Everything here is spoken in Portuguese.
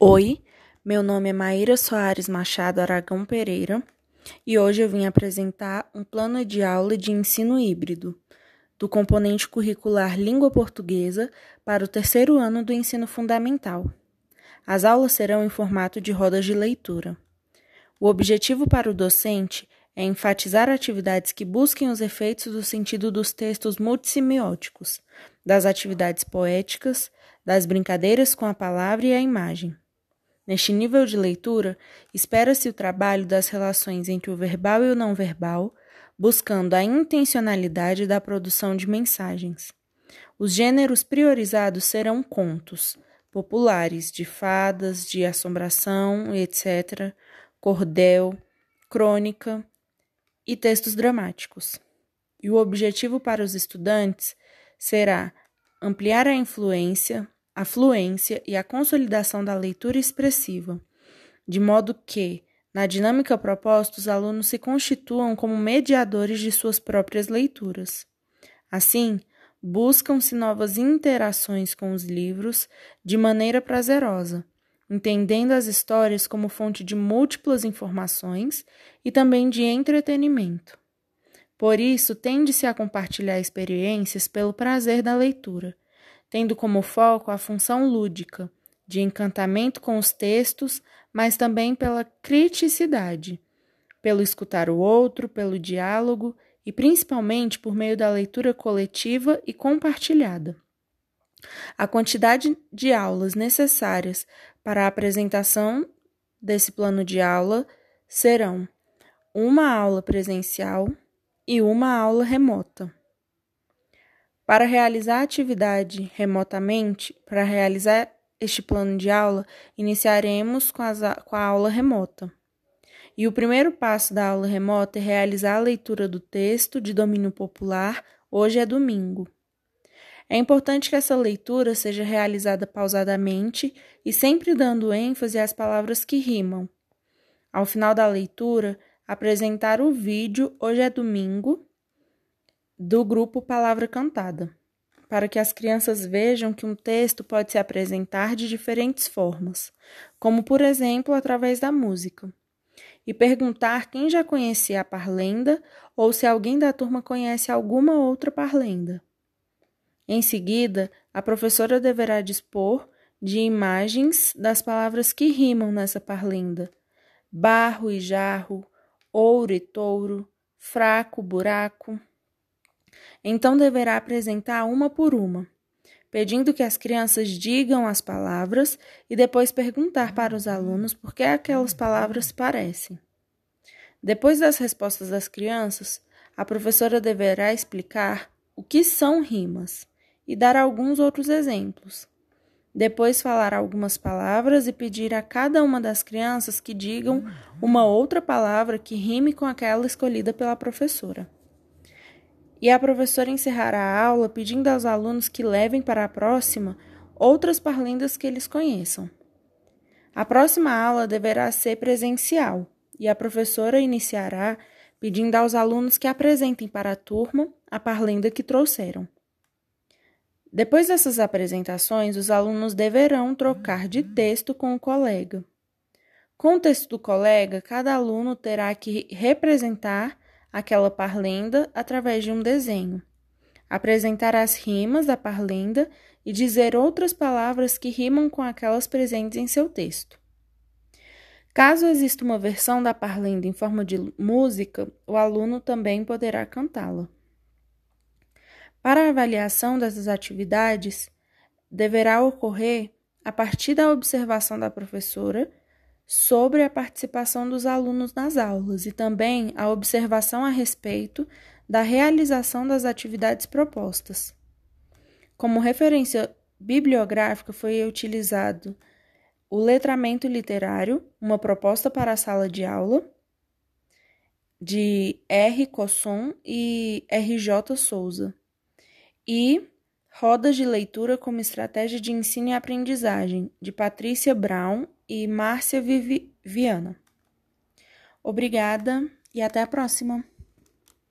Oi, meu nome é Maíra Soares Machado Aragão Pereira e hoje eu vim apresentar um plano de aula de ensino híbrido do componente curricular Língua Portuguesa para o terceiro ano do ensino fundamental. As aulas serão em formato de rodas de leitura. O objetivo para o docente é enfatizar atividades que busquem os efeitos do sentido dos textos multissemióticos, das atividades poéticas, das brincadeiras com a palavra e a imagem. Neste nível de leitura, espera-se o trabalho das relações entre o verbal e o não verbal, buscando a intencionalidade da produção de mensagens. Os gêneros priorizados serão contos, populares, de fadas, de assombração, etc., cordel, crônica e textos dramáticos. E o objetivo para os estudantes será ampliar a influência, a fluência e a consolidação da leitura expressiva, de modo que, na dinâmica proposta, os alunos se constituam como mediadores de suas próprias leituras. Assim, buscam-se novas interações com os livros de maneira prazerosa, entendendo as histórias como fonte de múltiplas informações e também de entretenimento. Por isso, tende-se a compartilhar experiências pelo prazer da leitura tendo como foco a função lúdica, de encantamento com os textos, mas também pela criticidade, pelo escutar o outro, pelo diálogo e principalmente por meio da leitura coletiva e compartilhada. A quantidade de aulas necessárias para a apresentação desse plano de aula serão uma aula presencial e uma aula remota. Para realizar a atividade remotamente, para realizar este plano de aula, iniciaremos com, as, com a aula remota. E o primeiro passo da aula remota é realizar a leitura do texto de domínio popular, hoje é domingo. É importante que essa leitura seja realizada pausadamente e sempre dando ênfase às palavras que rimam. Ao final da leitura, apresentar o vídeo Hoje é Domingo do grupo Palavra Cantada, para que as crianças vejam que um texto pode se apresentar de diferentes formas, como por exemplo através da música, e perguntar quem já conhecia a parlenda ou se alguém da turma conhece alguma outra parlenda. Em seguida, a professora deverá dispor de imagens das palavras que rimam nessa parlenda: barro e jarro, ouro e touro, fraco, buraco. Então deverá apresentar uma por uma, pedindo que as crianças digam as palavras e depois perguntar para os alunos por que aquelas palavras parecem. Depois das respostas das crianças, a professora deverá explicar o que são rimas e dar alguns outros exemplos. Depois falar algumas palavras e pedir a cada uma das crianças que digam uma outra palavra que rime com aquela escolhida pela professora e a professora encerrará a aula pedindo aos alunos que levem para a próxima outras parlendas que eles conheçam. A próxima aula deverá ser presencial e a professora iniciará pedindo aos alunos que apresentem para a turma a parlenda que trouxeram. Depois dessas apresentações, os alunos deverão trocar de texto com o colega. Com o texto do colega, cada aluno terá que representar aquela parlenda através de um desenho, apresentar as rimas da parlenda e dizer outras palavras que rimam com aquelas presentes em seu texto. Caso exista uma versão da parlenda em forma de música, o aluno também poderá cantá-la. Para a avaliação dessas atividades, deverá ocorrer a partir da observação da professora sobre a participação dos alunos nas aulas e também a observação a respeito da realização das atividades propostas. Como referência bibliográfica foi utilizado o letramento literário, uma proposta para a sala de aula, de R. Cosson e R. J. Souza, e Rodas de Leitura como Estratégia de Ensino e Aprendizagem, de Patrícia Brown e Márcia Vivi Viana. Obrigada e até a próxima!